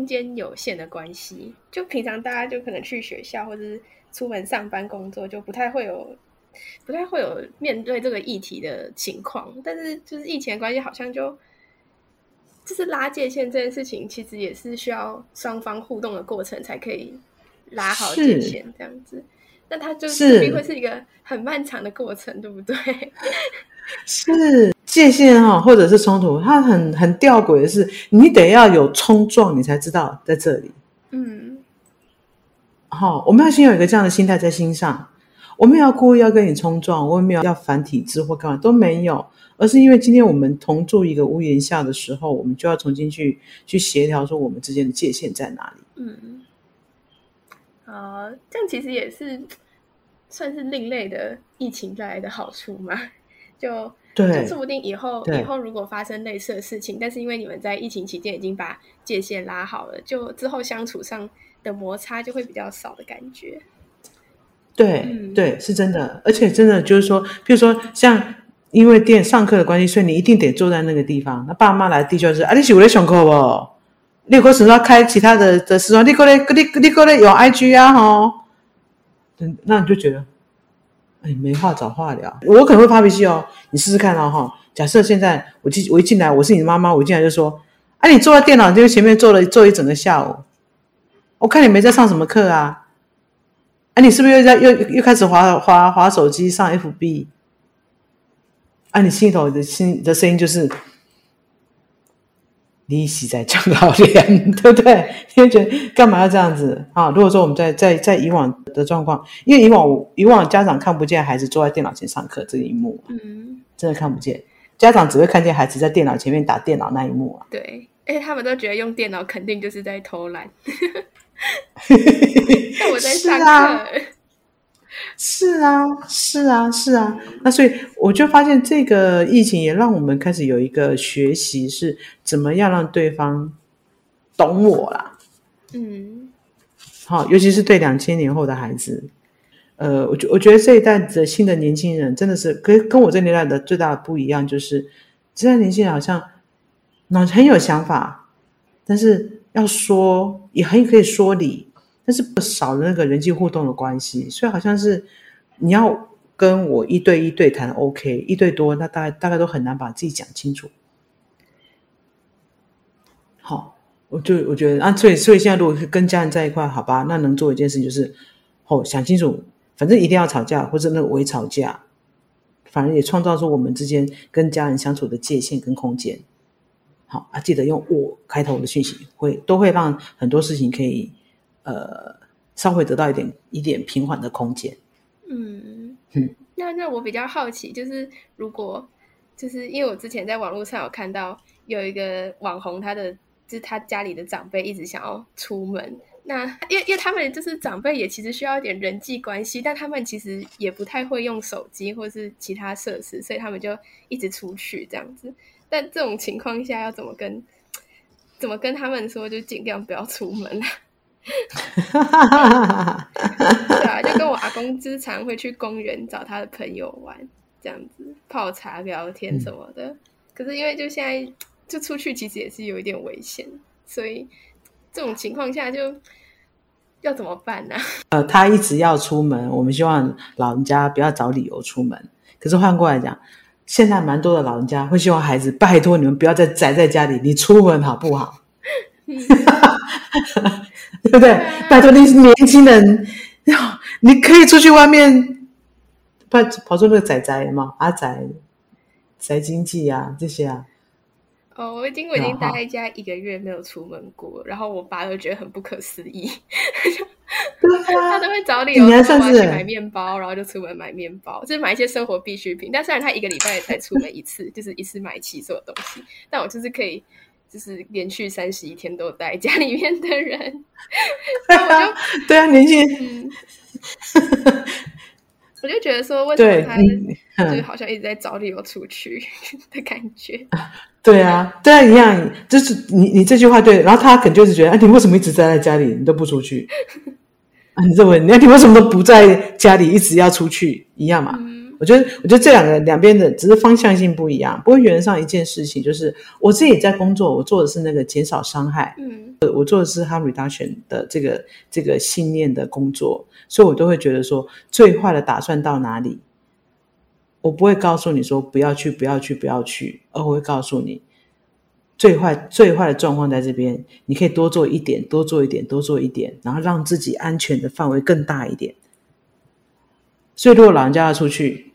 空间有限的关系，就平常大家就可能去学校或者是出门上班工作，就不太会有不太会有面对这个议题的情况。但是就是疫情的关系，好像就就是拉界限这件事情，其实也是需要双方互动的过程才可以拉好界限这样子。那它就是会是一个很漫长的过程，对不对？是界限哈，或者是冲突，它很很吊诡的是，你得要有冲撞，你才知道在这里。嗯，好，我们要先有一个这样的心态在心上，我们要故意要跟你冲撞，我们没有要反体制或干嘛都没有，而是因为今天我们同住一个屋檐下的时候，我们就要重新去去协调说我们之间的界限在哪里。嗯。啊，这样其实也是算是另类的疫情带来的好处嘛？就对，就说不定以后以后如果发生类似的事情，但是因为你们在疫情期间已经把界限拉好了，就之后相处上的摩擦就会比较少的感觉。对对，是真的，而且真的就是说，比如说像因为店上课的关系，所以你一定得坐在那个地方。那爸妈来的就是啊，你是为了上课不？你可是要开其他的的时候，你过来，你你过来有 IG 啊，哈，嗯，那你就觉得，哎，没话找话聊。我可能会发脾气哦，你试试看哦，哈。假设现在我进我一进来，我是你的妈妈，我一进来就说，啊，你坐在电脑就前面坐了坐一整个下午，我看你没在上什么课啊，啊，你是不是又在又又开始滑滑滑手机上 FB？啊，你心里头的心的声音就是。利息在讲老脸，对不对？你会觉得干嘛要这样子啊？如果说我们在在在以往的状况，因为以往以往家长看不见孩子坐在电脑前上课这一幕，嗯，真的看不见，家长只会看见孩子在电脑前面打电脑那一幕啊。对，而且他们都觉得用电脑肯定就是在偷懒，但我在上课。是啊，是啊，是啊。那所以我就发现，这个疫情也让我们开始有一个学习，是怎么样让对方懂我啦。嗯，好，尤其是对两千年后的孩子，呃，我觉我觉得这一代的新的年轻人真的是跟跟我这年代的最大的不一样，就是这代年轻人好像脑很有想法，但是要说也很可以说理。但是少了那个人际互动的关系，所以好像是你要跟我一对一对谈，OK，一对多，那大概大概都很难把自己讲清楚。好，我就我觉得啊，所以所以现在如果是跟家人在一块，好吧，那能做一件事就是，哦，想清楚，反正一定要吵架或者那个微吵架，反而也创造出我们之间跟家人相处的界限跟空间。好啊，记得用我开头的讯息，会都会让很多事情可以。呃，稍微得到一点一点平缓的空间。嗯嗯，那那我比较好奇，就是如果就是因为我之前在网络上有看到有一个网红，他的就是他家里的长辈一直想要出门，那因为因为他们就是长辈也其实需要一点人际关系，但他们其实也不太会用手机或是其他设施，所以他们就一直出去这样子。但这种情况下要怎么跟怎么跟他们说，就尽量不要出门啊？哈哈哈对啊，就跟我阿公之常会去公园找他的朋友玩，这样子泡茶聊天什么的。可是因为就现在就出去，其实也是有一点危险，所以这种情况下就要怎么办呢？呃，他一直要出门，我们希望老人家不要找理由出门。可是换过来讲，现在蛮多的老人家会希望孩子拜托你们不要再宅在家里，你出门好不好？对不对？拜托你年轻人，你可以出去外面，跑跑出那个仔仔嘛，阿仔，宅经济啊这些啊。哦，我已经我已经待在家一个月没有出门过，然后我爸都觉得很不可思议。他都会找理由说我要去买面包，然后就出门买面包，就是买一些生活必需品。但虽然他一个礼拜才出门一次，就是一次买齐所有东西，但我就是可以。就是连续三十一天都在家里面的人，我就 对啊，年轻人，我就觉得说，为什么他就好像一直在找理由出去的感觉？对啊，对啊，一样，就是你你这句话对，然后他可能就是觉得，哎，你为什么一直待在家里，你都不出去？啊，你认为，你你为什么都不在家里，一直要出去，一样嘛？我觉得，我觉得这两个两边的只是方向性不一样。不过原则上一件事情就是，我自己在工作，我做的是那个减少伤害，嗯，我做的是 harm reduction 的这个这个信念的工作，所以我都会觉得说，最坏的打算到哪里，我不会告诉你说不要去，不要去，不要去，而我会告诉你，最坏最坏的状况在这边，你可以多做一点，多做一点，多做一点，然后让自己安全的范围更大一点。所以，如果老人家要出去，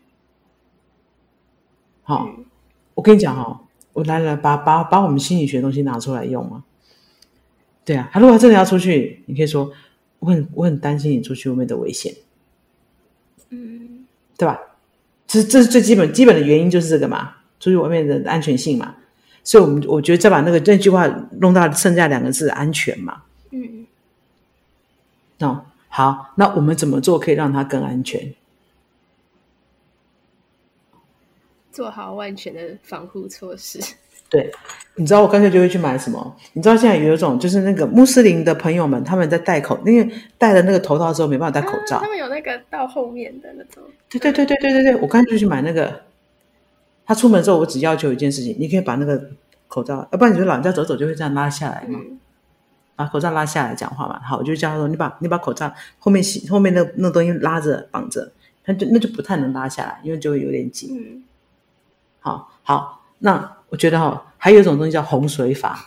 好，我跟你讲哈，我来来把把把我们心理学东西拿出来用啊。对啊，他如果真的要出去，你可以说我很我很担心你出去外面的危险，嗯，对吧？这这是最基本基本的原因就是这个嘛，出去外面的安全性嘛。所以，我们我觉得再把那个那句话弄到剩下两个字安全嘛，嗯，哦，好，那我们怎么做可以让它更安全？做好万全的防护措施。对，你知道我干脆就会去买什么？你知道现在有一种就是那个穆斯林的朋友们，他们在戴口，因为戴了那个头套之后没办法戴口罩。他们有那个到后面的那种。对对对对对对对，我干脆就去买那个。他出门之后，我只要求一件事情，你可以把那个口罩，要不然你就老人家走走就会这样拉下来嘛，把口罩拉下来讲话嘛。好，我就叫他说：“你把你把口罩后面系后面那那东西拉着绑着，他就那就不太能拉下来，因为就会有点紧。”好好，那我觉得哈，还有一种东西叫洪水法。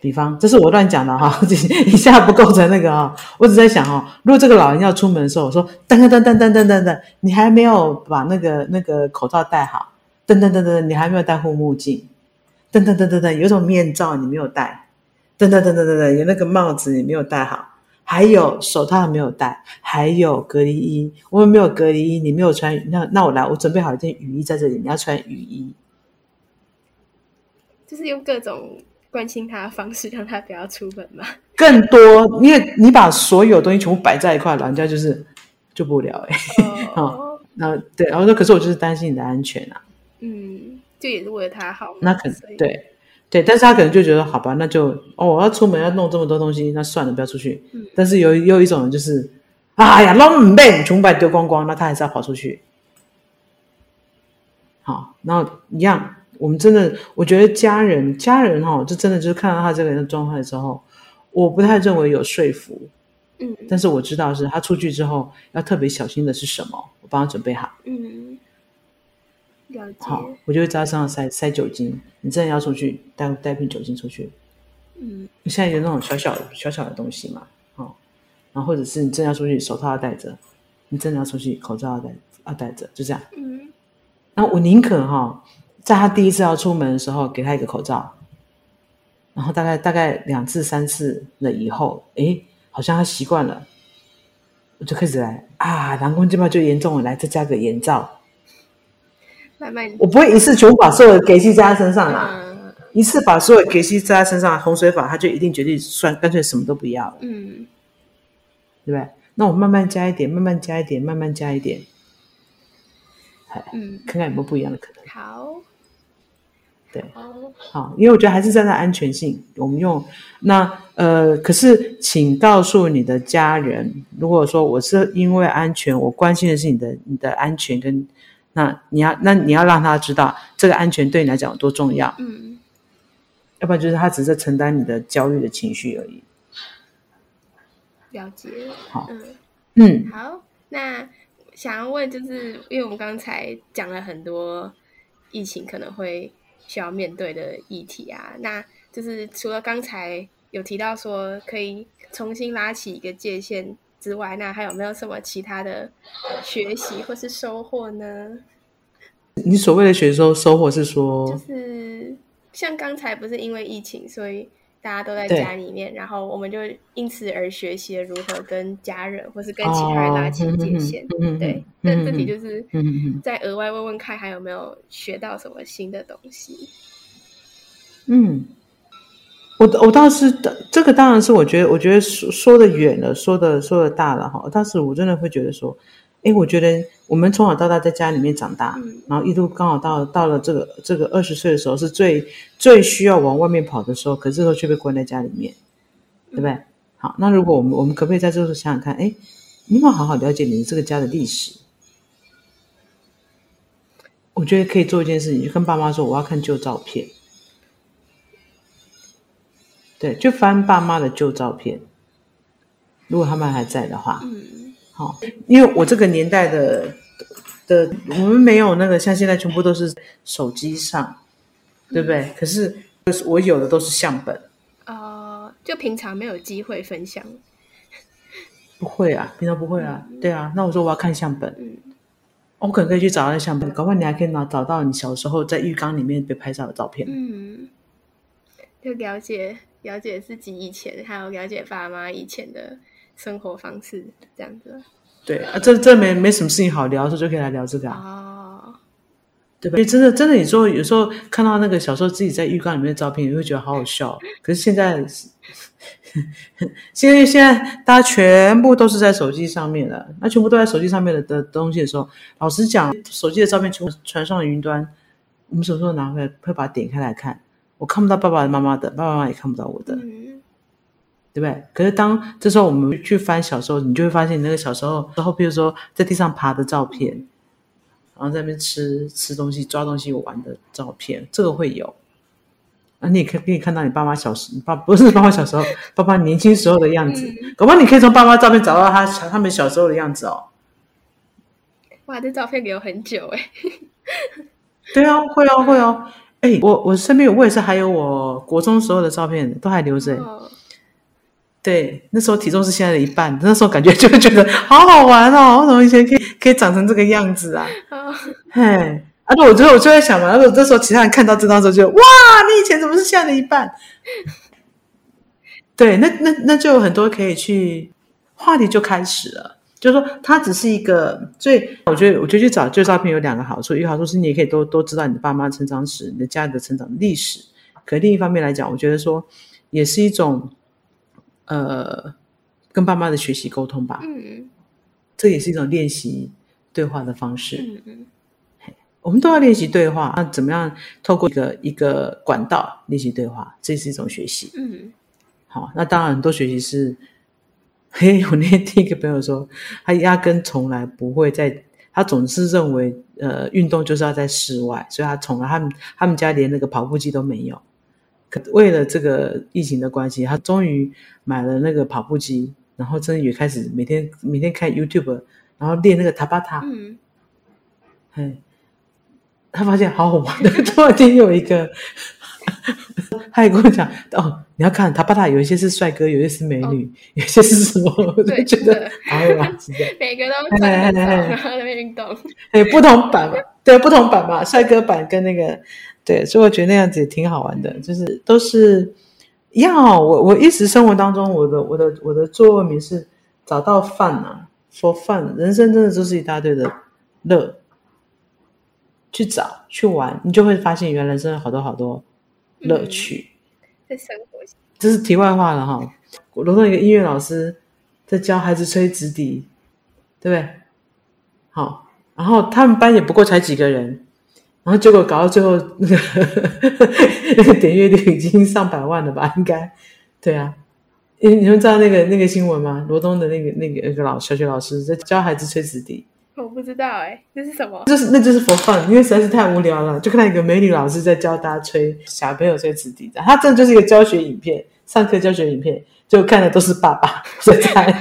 比方，这是我乱讲的哈，一下不构成那个哈。我只在想哈，如果这个老人要出门的时候，我说噔噔噔噔噔噔噔噔，你还没有把那个那个口罩戴好，噔噔噔噔，你还没有戴护目镜，噔噔噔噔噔，有种面罩你没有戴，噔噔噔噔噔噔，有那个帽子你没有戴好。还有手套没有戴，还有隔离衣。我们没有隔离衣，你没有穿，那那我来，我准备好一件雨衣在这里，你要穿雨衣。就是用各种关心他的方式，让他不要出门嘛。更多，因为你把所有东西全部摆在一块，人家就是就不了哎。哦，那对，然后说，可是我就是担心你的安全啊。嗯，就也是为了他好。那可能对。对，但是他可能就觉得好吧，那就哦，我要出门要弄这么多东西，那算了，不要出去。嗯。但是有有一种人就是，哎呀，弄唔背，全部把丢光光，那他还是要跑出去。好，然后一样，我们真的，我觉得家人家人哈，就真的就是看到他这个人的状态之后，我不太认为有说服。嗯。但是我知道是他出去之后要特别小心的是什么，我帮他准备好。嗯。好，我就会在身上塞塞酒精。你真的要出去，带带瓶酒精出去。嗯，现在有那种小小小小的东西嘛，哦，然后或者是你真的要出去，手套要戴着；你真的要出去，口罩要戴要戴着，就这样。嗯，那我宁可哈，在他第一次要出门的时候给他一个口罩，然后大概大概两次三次了以后，诶，好像他习惯了，我就开始来啊，蓝光这边就严重了，来再加个眼罩。慢慢，我不会一次全部把所有的给息加在身上啦。一次把所有给息加在身上，洪水法他就一定决定算，干脆什么都不要了。嗯，对不对？那我慢慢加一点，慢慢加一点，慢慢加一点。嗯，看看有没有不一样的可能。好，对，好，因为我觉得还是站在安全性，我们用那呃，可是请告诉你的家人，如果说我是因为安全，我关心的是你的你的安全跟。那你要，那你要让他知道这个安全对你来讲有多重要。嗯，要不然就是他只是承担你的焦虑的情绪而已。了解。好。嗯。好，那想要问，就是因为我们刚才讲了很多疫情可能会需要面对的议题啊，那就是除了刚才有提到说可以重新拉起一个界限。之外，那还有没有什么其他的学习或是收获呢？你所谓的学收收获是说，就是像刚才不是因为疫情，所以大家都在家里面，然后我们就因此而学习了如何跟家人或是跟其他人拉起界限。对，那这题就是再额外问问看，还有没有学到什么新的东西？嗯。我我倒是的，这个当然是我觉得，我觉得说说的远了，说的说的大了哈。但是我真的会觉得说，哎，我觉得我们从小到大在家里面长大，然后一路刚好到到了这个这个二十岁的时候，是最最需要往外面跑的时候，可这时候却被关在家里面，对不对？好，那如果我们我们可不可以在这时候想想看，哎，你有没有好好了解你这个家的历史？我觉得可以做一件事情，就跟爸妈说我要看旧照片。对，就翻爸妈的旧照片，如果他们还在的话，嗯，好，因为我这个年代的的，我们没有那个像现在全部都是手机上，对不对？可是我有的都是相本。呃，就平常没有机会分享。不会啊，平常不会啊，对啊。那我说我要看相本，嗯，我可能可以去找那相本，搞不好你还可以拿找到你小时候在浴缸里面被拍照的照片。嗯，就了解了解自己以前，还有了解爸妈以前的生活方式，这样子。对啊，这这没没什么事情好聊，的时候就可以来聊这个啊。哦，对吧？因为真的真的，你说有时候看到那个小时候自己在浴缸里面的照片，你会觉得好好笑。可是现在。现在现在大家全部都是在手机上面了，那全部都在手机上面的的东西的时候，老实讲，手机的照片全部传上云端，我们什么时候拿回来会把它点开来看？我看不到爸爸妈妈的，爸爸妈妈也看不到我的，对不对？可是当这时候我们去翻小时候，你就会发现你那个小时候，然后比如说在地上爬的照片，然后在那边吃吃东西、抓东西、玩的照片，这个会有。啊，你也可可以看到你爸妈小时，爸不是爸妈小时候，爸爸年轻时候的样子。搞不好你可以从爸妈照片找到他他们小时候的样子哦。哇，这照片留很久哎。对啊，会哦，会哦。哎，我我身边我也是还有我国中时候的照片都还留着。对，那时候体重是现在的一半，那时候感觉就会觉得好好玩哦。为什么以前可以可以长成这个样子啊？嘿。而且，我觉得我就在想嘛，如果这时候其他人看到这张时候，就哇，你以前怎么是现在的一半？对，那那那就有很多可以去话题就开始了。就是说，它只是一个最，我觉得，我觉得去找旧照片有两个好处，一个好处是你也可以多多知道你的爸妈成长史、你的家里的成长历史。可另一方面来讲，我觉得说也是一种呃跟爸妈的学习沟通吧。嗯，这也是一种练习对话的方式。嗯嗯。我们都要练习对话，那怎么样透过一个一个管道练习对话？这是一种学习。嗯，好，那当然很多学习是，嘿，我那天听一个朋友说，他压根从来不会在，他总是认为，呃，运动就是要在室外，所以他从来他们他们家连那个跑步机都没有。可为了这个疫情的关系，他终于买了那个跑步机，然后真的也开始每天每天看 YouTube，然后练那个塔巴塔。嗯，嘿。他发现好好玩的，突然间有一个，他也跟我讲哦，你要看他爸他有一些是帅哥，有一些是美女，有些是什么，我就觉得好好玩，每个都在运动，哎，不同版嘛，对，不同版嘛，帅哥版跟那个，对，所以我觉得那样子也挺好玩的，就是都是一样哦。我我一直生活当中，我的我的我的座右铭是找到饭啊，for fun，人生真的就是一大堆的乐。去找去玩，你就会发现原来人生有好多好多乐趣。在生活，这是题外话了哈。我楼上一个音乐老师在教孩子吹直笛，对不对？好，然后他们班也不过才几个人，然后结果搞到最后那个 那个点阅率已经上百万了吧？应该对啊。你你们知道那个那个新闻吗？罗东的那个那个那个老小学老师在教孩子吹直笛。我不知道哎，这是什么？就是那就是 for fun，因为实在是太无聊了，就看到一个美女老师在教大家吹小朋友吹纸笛的，他真的就是一个教学影片，上课教学影片，就看的都是爸爸在猜。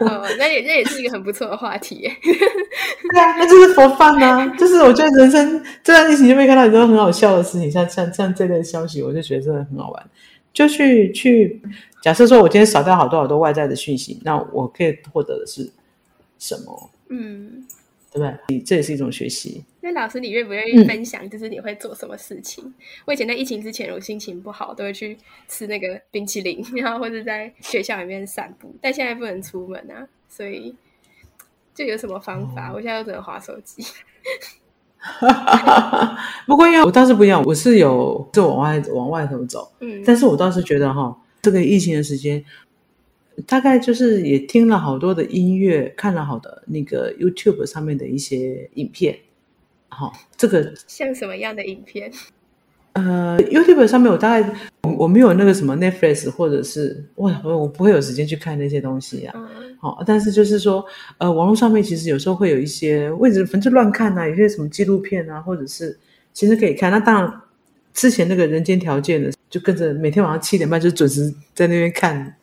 哦，那也那也是一个很不错的话题。对啊，那就是 for fun 啊，就是我觉得人生这段疫情就会看到很多很好笑的事情，像像像这类消息，我就觉得真的很好玩。就去去假设说我今天扫掉好多好多外在的讯息，那我可以获得的是。什么？嗯，对不对？这也是一种学习。那老师，你愿不愿意分享？就是你会做什么事情？我以前在疫情之前，我心情不好，都会去吃那个冰淇淋，然后或者在学校里面散步。但现在不能出门啊，所以就有什么方法？我现在又只能划手机。不过因为我倒是不一样，我是有就往外往外头走。嗯，但是我倒是觉得哈，这个疫情的时间。大概就是也听了好多的音乐，看了好的那个 YouTube 上面的一些影片，好，这个像什么样的影片？呃，YouTube 上面我大概我我没有那个什么 Netflix 或者是我我我不会有时间去看那些东西啊。好，但是就是说，呃，网络上面其实有时候会有一些位置，反正乱看啊，有些什么纪录片啊，或者是其实可以看。那当然，之前那个人间条件的，就跟着每天晚上七点半就准时在那边看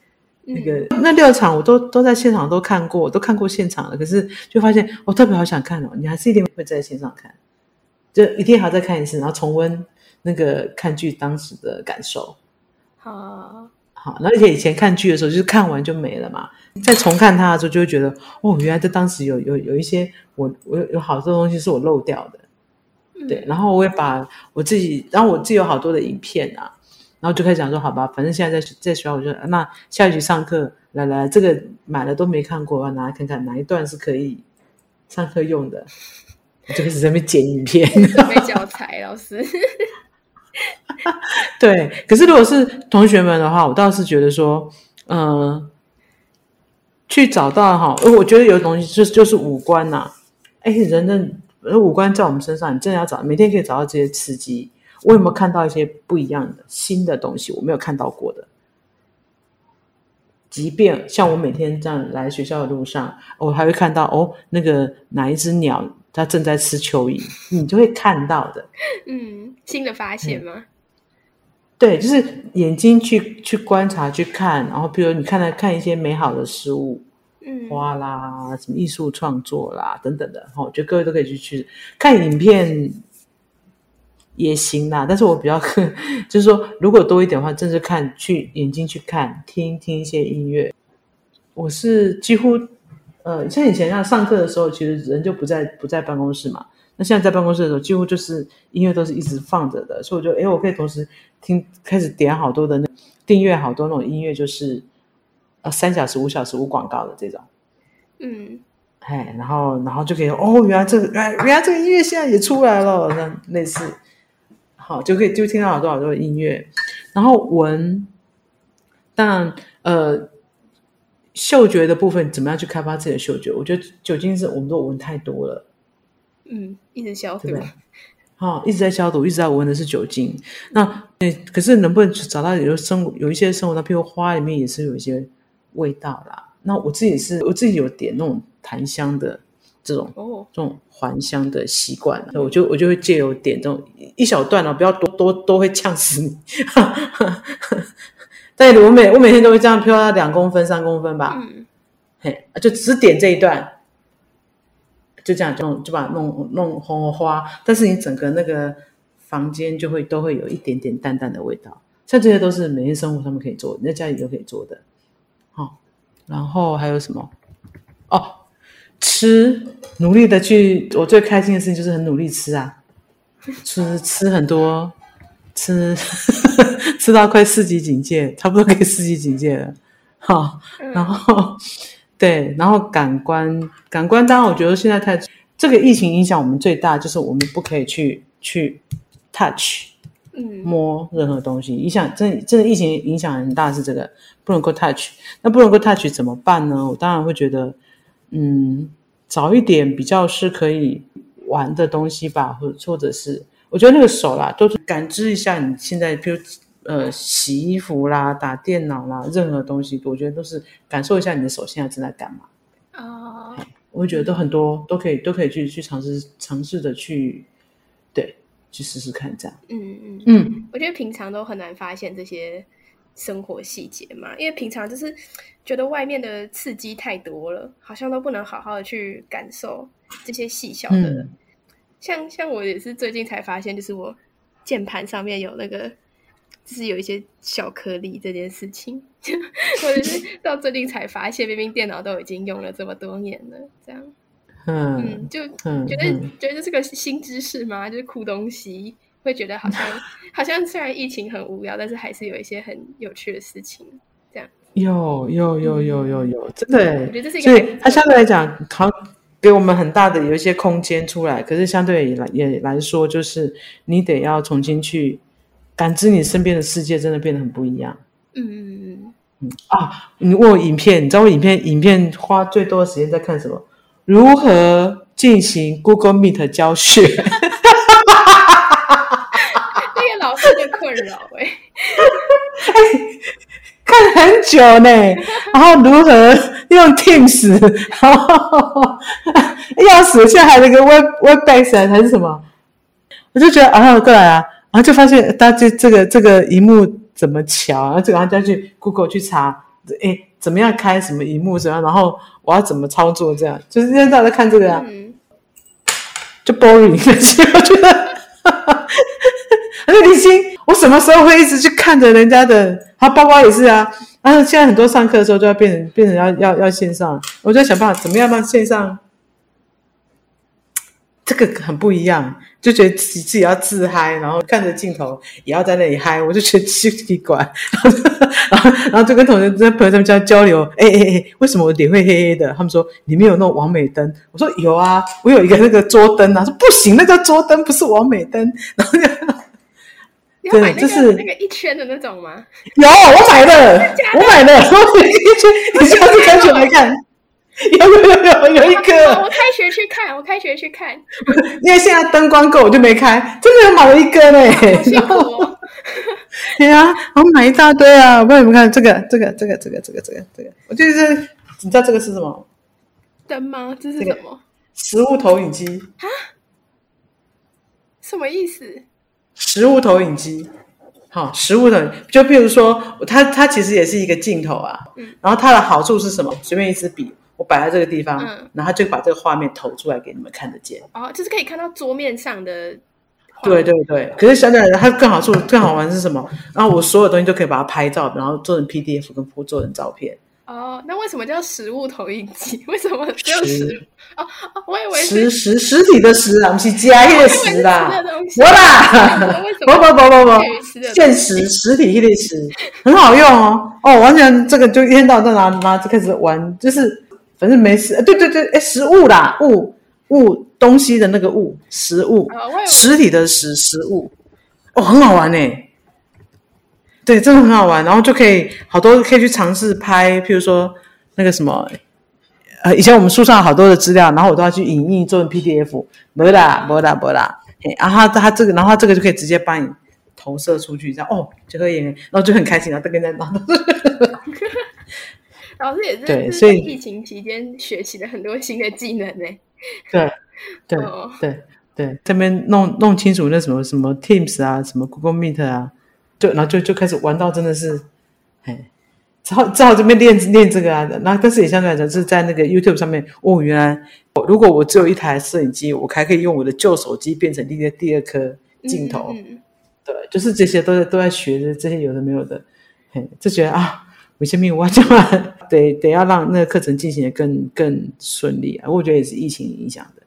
那个那六场，我都都在现场都看过，都看过现场了。可是就发现我特别好想看哦，你还是一定会在线上看，就一定还要再看一次，然后重温。那个看剧当时的感受，好，好，而且以前看剧的时候，就是看完就没了嘛。再重看它的时候，就会觉得，哦，原来在当时有有有一些我我有好多东西是我漏掉的，对。然后我也把我自己，然后我自己有好多的影片啊，然后就开始讲说，好吧，反正现在在在学校，我就那下一局上课，来来，这个买了都没看过，我拿来看看哪一段是可以上课用的，我就开始在那边剪影片，准备教材，老师。对，可是如果是同学们的话，我倒是觉得说，嗯，去找到哈，我觉得有东西就是就是五官呐，哎，人的五官在我们身上，你真的要找，每天可以找到这些刺激。我有没有看到一些不一样的新的东西？我没有看到过的。即便像我每天这样来学校的路上，我还会看到哦，那个哪一只鸟它正在吃蚯蚓，你就会看到的。嗯，新的发现吗？对，就是眼睛去去观察、去看，然后比如你看了看一些美好的事物，嗯，花啦，什么艺术创作啦等等的，哈，我觉得各位都可以去去看影片也行啦。但是我比较 就是说，如果多一点的话，正是看去眼睛去看，听听一些音乐。我是几乎呃，像以前那上课的时候，其实人就不在不在办公室嘛。那现在在办公室的时候，几乎就是音乐都是一直放着的，所以我就哎，我可以同时听，开始点好多的那订阅好多那种音乐，就是呃三小时、五小时无广告的这种，嗯，哎，然后然后就可以哦，原来这个原原来这个音乐现在也出来了，那类似，好就可以就听到好多好多的音乐，然后闻，当然呃嗅觉的部分怎么样去开发自己的嗅觉？我觉得酒精是我们都闻太多了。嗯，一直消毒，好，一直在消毒，一直在闻的是酒精。那，可是能不能找到有生有一些生活的，譬如花里面也是有一些味道啦。那我自己是我自己有点那种檀香的这种哦，这种还香的习惯，我就我就会借由点这种一小段哦，不要多多都会呛死你。但我每我每天都会这样飘到两公分、三公分吧，嗯，嘿，就只点这一段。就这样，就就把弄弄红花，但是你整个那个房间就会都会有一点点淡淡的味道。像这些都是每天生活上面可以做，你在家里都可以做的。好，然后还有什么？哦，吃，努力的去。我最开心的事情就是很努力吃啊，吃吃很多，吃 吃到快四级警戒，差不多可以四级警戒了。好，然后。对，然后感官，感官当然，我觉得现在太这个疫情影响我们最大，就是我们不可以去去 touch，嗯，摸任何东西。影响真真的疫情影响很大，是这个不能够 touch。那不能够 touch 怎么办呢？我当然会觉得，嗯，找一点比较是可以玩的东西吧，或或者是，我觉得那个手啦，都是感知一下你现在，比如。呃，洗衣服啦，打电脑啦，任何东西，我觉得都是感受一下你的手现在正在干嘛。哦，我觉得都很多，都可以，都可以去去尝试，尝试的去，对，去试试看这样。嗯嗯嗯，我觉得平常都很难发现这些生活细节嘛，因为平常就是觉得外面的刺激太多了，好像都不能好好的去感受这些细小的。像像我也是最近才发现，就是我键盘上面有那个。就是有一些小颗粒这件事情，或者是 到最近才发现，明明电脑都已经用了这么多年了，这样，嗯，就觉得觉得这是个新知识吗？就是酷东西，会觉得好像好像虽然疫情很无聊，但是还是有一些很有趣的事情，这样。有有有有有有，真的，我觉得这是一个，所以它相对来讲，好给我们很大的有一些空间出来，可是相对来也来说，就是你得要重新去。感知你身边的世界真的变得很不一样。嗯嗯嗯嗯啊！你问我影片，你知道我影片影片花最多的时间在看什么？如何进行 Google Meet 教学？那个老师困扰哎。看很久呢，然后如何用 Teams，然后 要死，现在还有那个 Web Webex 还是什么？我就觉得啊，过来啊，然后就发现他这这个这个荧幕怎么瞧，然后就然后再去 Google 去查，哎，怎么样开什么荧幕怎样，然后我要怎么操作，这样就是现在在看这个啊，就 boring，所以我觉得，我什么时候会一直去看着人家的？他包包也是啊，然后现在很多上课的时候就要变成变成要要要线上，我就在想办法怎么样让线上这个很不一样，就觉得自己自己要自嗨，然后看着镜头也要在那里嗨，我就觉得奇奇怪，然后然后就跟同学在朋友他们家交流，哎哎哎，为什么我脸会黑黑的？他们说里面有那种完美灯，我说有啊，我有一个那个桌灯啊，说不行，那叫桌灯，不是完美灯，然后就。对，就是那个一圈的那种吗？有，我买的，我买的，我买一圈。你下次开学来看，有有有有有一个。我开学去看，我开学去看。因为现在灯光够，我就没开。真的有买了一个呢，辛苦。对啊，我买一大堆啊！我帮你们看这个，这个，这个，这个，这个，这个，这个。我就是，你知道这个是什么？灯吗？这是什么？食物投影机啊？什么意思？实物投影机，好，实物的，就比如说，它它其实也是一个镜头啊，嗯，然后它的好处是什么？随便一支笔，我摆在这个地方，嗯，然后就把这个画面投出来给你们看得见。哦，就是可以看到桌面上的。对对对，可是相对来它更好处、更好玩是什么？然后我所有东西都可以把它拍照，然后做成 PDF 跟做成照片。哦，那为什么叫实物投影机？为什么只有实？哦哦，我以为实实实体的实啊，不是加一个实啦，我啦，不不不不不，现实实体一类实，很好用哦哦，完全这个就一天到晚在拿拿就开始玩，就是反正没事，对对对，哎，实物啦，物物东西的那个物，实物，实体的实实物，哦，很好玩呢。对，真的很好玩，然后就可以好多可以去尝试拍，譬如说那个什么，呃，以前我们书上好多的资料，然后我都要去影印做成 PDF，没啦，没啦，没啦，然后他这个，然后这个就可以直接帮你投射出去，这样哦，就可以，然后就很开心，然后都跟在那。老师也是，对，所以疫情期间学习了很多新的技能呢。对，对，对，对，这边弄弄清楚那什么什么 Teams 啊，什么 Google Meet 啊。就然后就就开始玩到真的是，哎，只好只好这边练练这个啊。那但是也相对来讲是在那个 YouTube 上面哦，原来如果我只有一台摄影机，我还可以用我的旧手机变成第二第二颗镜头。对，就是这些都在都在学着这些有的没有的，嘿，就觉得啊，有些命我就得得要让那个课程进行的更更顺利啊。我觉得也是疫情影响的。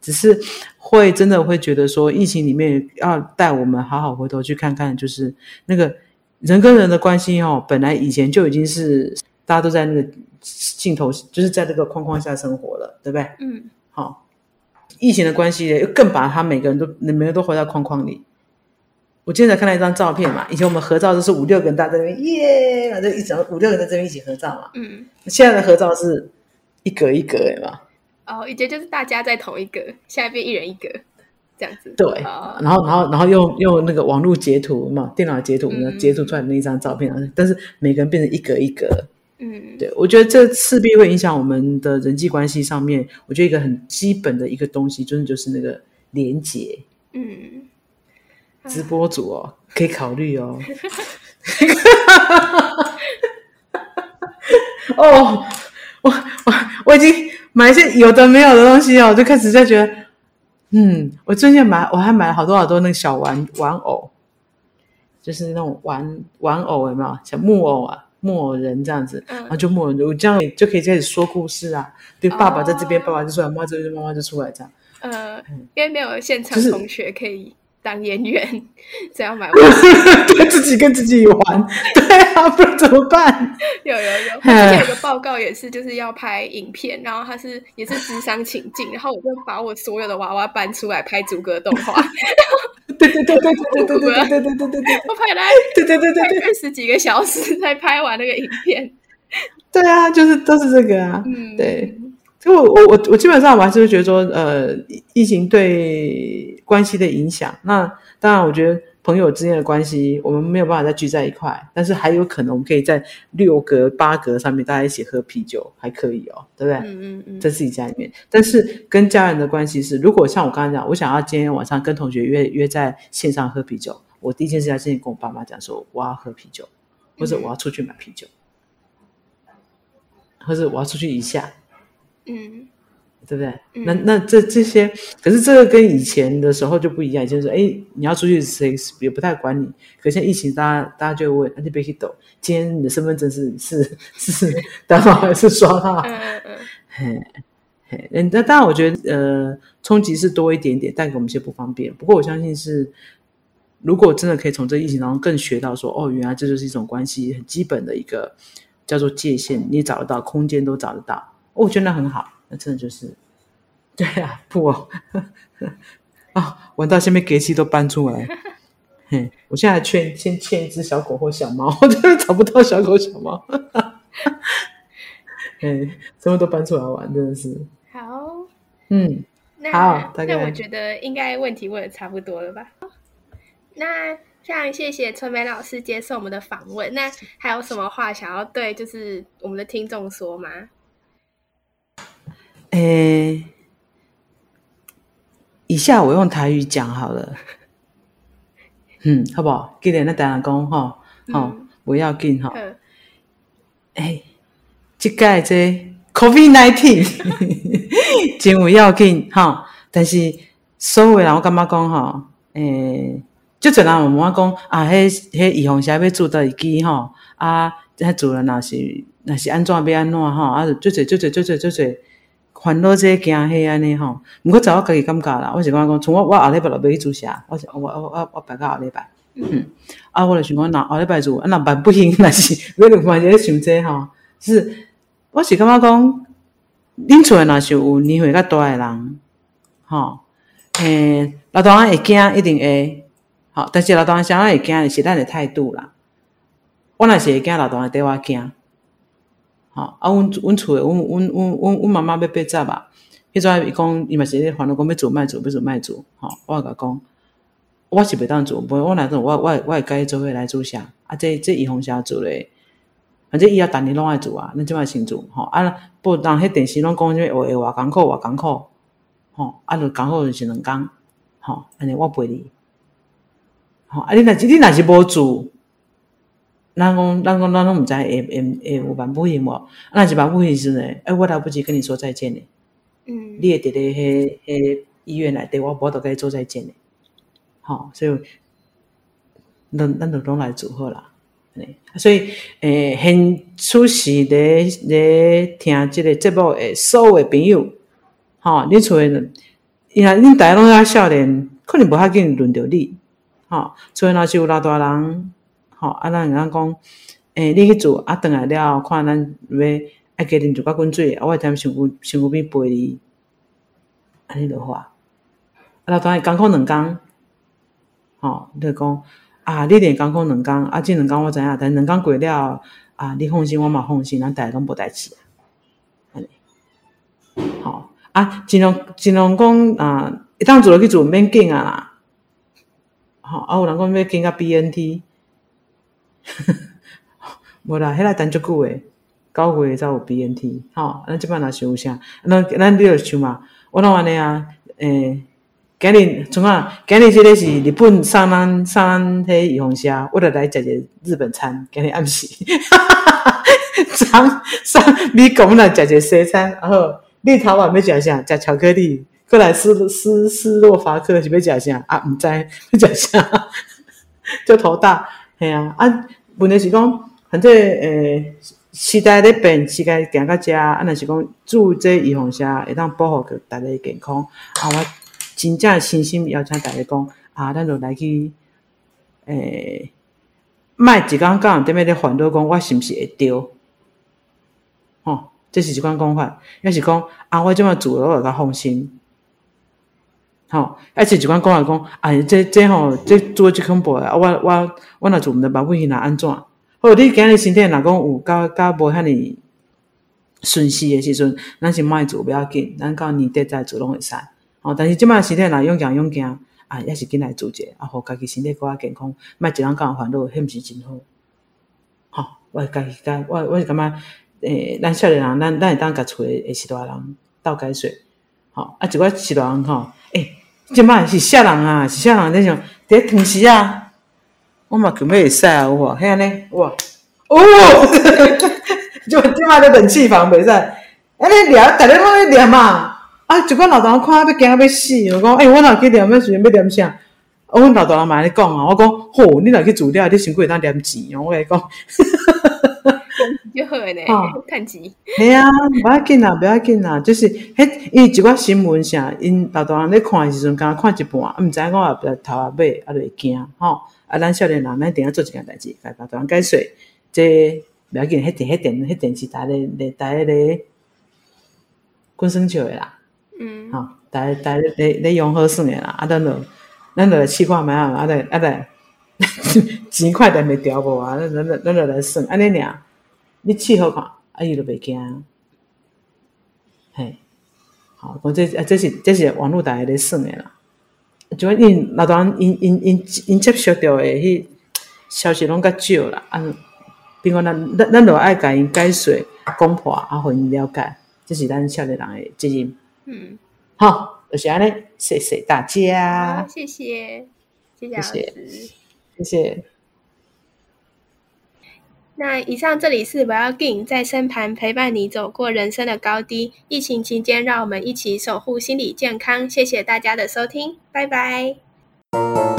只是会真的会觉得说，疫情里面要带我们好好回头去看看，就是那个人跟人的关系哦，本来以前就已经是大家都在那个镜头，就是在这个框框下生活了，对不对？嗯。好，疫情的关系又更把他每个人都每个人都活在框框里。我今天才看到一张照片嘛，以前我们合照都是五六个人在这边耶，反正一整五六个人在这边一起合照嘛。嗯。现在的合照是一格一格的嘛。哦，以前就是大家在同一个，现在变一人一个这样子。对，然后然后然后用用那个网络截图嘛，电脑截图截图出来那一张照片，但是每个人变成一格一格。嗯，对，我觉得这势必会影响我们的人际关系上面。我觉得一个很基本的一个东西，真的就是那个连接。嗯，直播主哦，可以考虑哦。哦，我我我已经。买一些有的没有的东西哦，我就开始在觉得，嗯，我最近买，我还买了好多好多那个小玩玩偶，就是那种玩玩偶有没有？小木偶啊，木偶人这样子，然后就木偶人，我这样就可以开始说故事啊。对，爸爸在这边，爸爸就出来；妈妈这边，妈妈就出来，这样。呃，因为没有现场同学可以。当演员 这样买，对自己跟自己玩，对啊，不然怎么办？有有有，之前有个报告也是，就是要拍影片，然后他是也是智商情境，然后我就把我所有的娃娃搬出来拍逐格动画，对对对对对对对对对对对对，我拍了对对对对对二十几个小时才拍完那个影片，对啊，就是都是这个啊，嗯，对。就我我我我基本上我还是会觉得说，呃，疫情对关系的影响，那当然我觉得朋友之间的关系，我们没有办法再聚在一块，但是还有可能我们可以在六格八格上面大家一起喝啤酒，还可以哦，对不对？嗯嗯嗯，在自己家里面。但是跟家人的关系是，如果像我刚才讲，我想要今天晚上跟同学约约在线上喝啤酒，我第一件事要先跟我爸妈讲说我要喝啤酒，或者我要出去买啤酒，或者我要出去一下，嗯。对不对？那那这这些，可是这个跟以前的时候就不一样，就是说，哎，你要出去谁也不太管你。可现在疫情，大家大家就问，那别去抖，今天你的身份证是是是 单号还是双号？嗯嗯嗯。嘿，嘿，那当然，我觉得呃，冲击是多一点点，带给我们一些不方便。不过我相信是，如果真的可以从这疫情当中更学到说，哦，原来这就是一种关系很基本的一个叫做界限，你找得到，空间都找得到，我觉得那很好。那真的就是，对啊，不哦，啊，闻到下面给气都搬出来，嘿，我现在劝先欠一只小狗或小猫，我真的找不到小狗小猫，哎，什么都搬出来玩，真的是好，嗯，好，那我觉得应该问题问的差不多了吧？那非常谢谢春梅老师接受我们的访问，那还有什么话想要对就是我们的听众说吗？诶，以下我用台语讲好了，嗯，好不好？记得那大人讲哈，好，不要紧吼。诶，即届这 COVID nineteen 真有要紧吼，但是所有人我感觉讲吼，诶，就只人我们讲啊，迄迄预防下要做到一支吼，啊，迄做了若是若是安怎要安怎吼，啊，就做做做做做做做。烦恼这惊迄安尼吼，毋过在我家己感觉啦，我是感觉讲，从我我后礼拜落要去做啥，我是我我我我排到后礼拜，嗯，啊，我就想讲，那后礼拜做，啊，那办不行，那是你两块钱想这吼，是，我是感觉讲，恁厝诶若是有年岁较大诶人，吼，诶，老大人会惊一定会，好，但是老大人啥会惊是咱诶态度啦，我若是会惊老大人缀我惊。啊，阮阮厝诶，阮阮阮阮阮妈妈要八十啊，迄阵伊讲伊嘛是咧烦恼讲要做卖做，要做卖做，吼，我甲讲，我是袂当做，无我来做，我我我会甲伊做伙来做啥？啊，这这伊方啥做咧？反正伊也逐年拢爱做啊，恁即摆先做，吼啊，不当迄电视拢讲咩话会偌艰苦偌艰苦，吼啊，著艰苦就是两工，吼安尼我陪你，吼啊，你若是你若是无做。咱讲，咱讲，咱拢毋知会会会有办不行无？那是办不行时呢？哎，我来不及跟你说再见呢。嗯，你会伫咧迄迄医院内底，我无得跟你做再见呢。好，所以咱咱就拢来祝贺啦。所以诶，现出席咧咧听即个节目诶所有朋友，吼，你厝诶，因为恁大家拢遐少年，可能无遐紧轮到你，吼，所以若是有老大人。吼，啊，咱人讲，诶，你去做，啊，转来了，看咱要爱家己做甲滚水，啊，我踮身躯身躯边陪你，安尼著好啊。啊，当然艰苦两工，吼，你讲啊，你连艰苦两工，啊，即两工我知影，但两工过了，啊，你放心，我嘛放心，咱大家拢无代志，安尼，吼，啊，尽量尽量讲啊，一旦做落去做免紧啊啦，吼，啊，有人讲要紧甲 BNT。无啦，迄个等足久诶，九月才有 BNT，吼，咱即摆若是有啥，咱咱你著想嘛，我拢安尼啊，诶，今日从啊，今日即个是日本送咱送咱迄预防车，我著来食一日本餐，今日暗时，上上美国来食一西餐，然后你头晚要食啥？食巧克力，过来斯斯斯洛伐克是要食啥？啊，毋知要食啥，就头大，系啊，啊。问题是讲，反正诶，时代咧变，时代行到遮，啊，若是讲做这预防针，会当保护着大家健康。啊，我真正诚心邀请大家讲，啊，咱就来去，诶，卖一工讲踮咧咧烦恼讲，我是毋是会着？吼，这是一款讲法。要是讲，啊，我即么做，我会较放心。吼，而且一款讲来讲，哎，这这吼，这做即恐怖啊！我我我若做毋得，保护性若安怎？好你今日身体若讲有较较无遐尼顺势诶时阵，咱是莫做不要紧，咱到年底再做拢会使。吼，但是即摆身体若勇强勇强，啊，也是紧来做者，啊，互家己身体搁较健康，莫一人讲烦恼，迄毋是真好。吼，我家己甲我我是感觉，诶，咱少年人，咱咱会当甲厝诶诶是大人斗解说，吼，啊，一寡是大人吼，诶，即摆是啥人啊，是啥人在想，伫同时啊，我嘛根本会使啊，有无？遐尼，哇，哦，就即摆咧冷气房袂使，安尼聊，逐日拢咧念嘛。啊！一个老大人看要惊要死，我讲，哎，我哪去念？要时阵要念啥？我阮老大人嘛咧讲啊，我讲，吼，你若去煮了，你辛苦会当念钱哦。我来讲，就好诶，趁钱。系啊，不要紧啦，不要紧啦，就是迄伊一寡新闻啥，因老大人咧看诶时阵，刚看一半，毋知影讲啊，头啊尾啊，就会惊吼。啊，咱少年人，咱定要做一件代志，甲老大人解说，这不要紧，迄电、迄电、迄电视台咧咧台咧，滚生笑诶啦。嗯，好，大大咧咧用好算诶啦，啊，咱就咱就来试看觅啊，啊，来啊来，钱快点袂掉无啊，咱咱咱就来算，安尼尔，你试好看，啊伊就袂惊，嘿，好，讲这啊这是这是网络大家咧算诶啦，就因老多人因因因因接受到诶迄消息拢较少啦，啊，比如咱咱咱就爱甲因解说讲破啊，互因了解，这是咱少年人诶责任。嗯，好，就是安尼，谢谢大家，谢谢，谢谢老师，谢谢。那以上这里是 welging 在身旁陪伴你走过人生的高低。疫情期间，让我们一起守护心理健康。谢谢大家的收听，拜拜。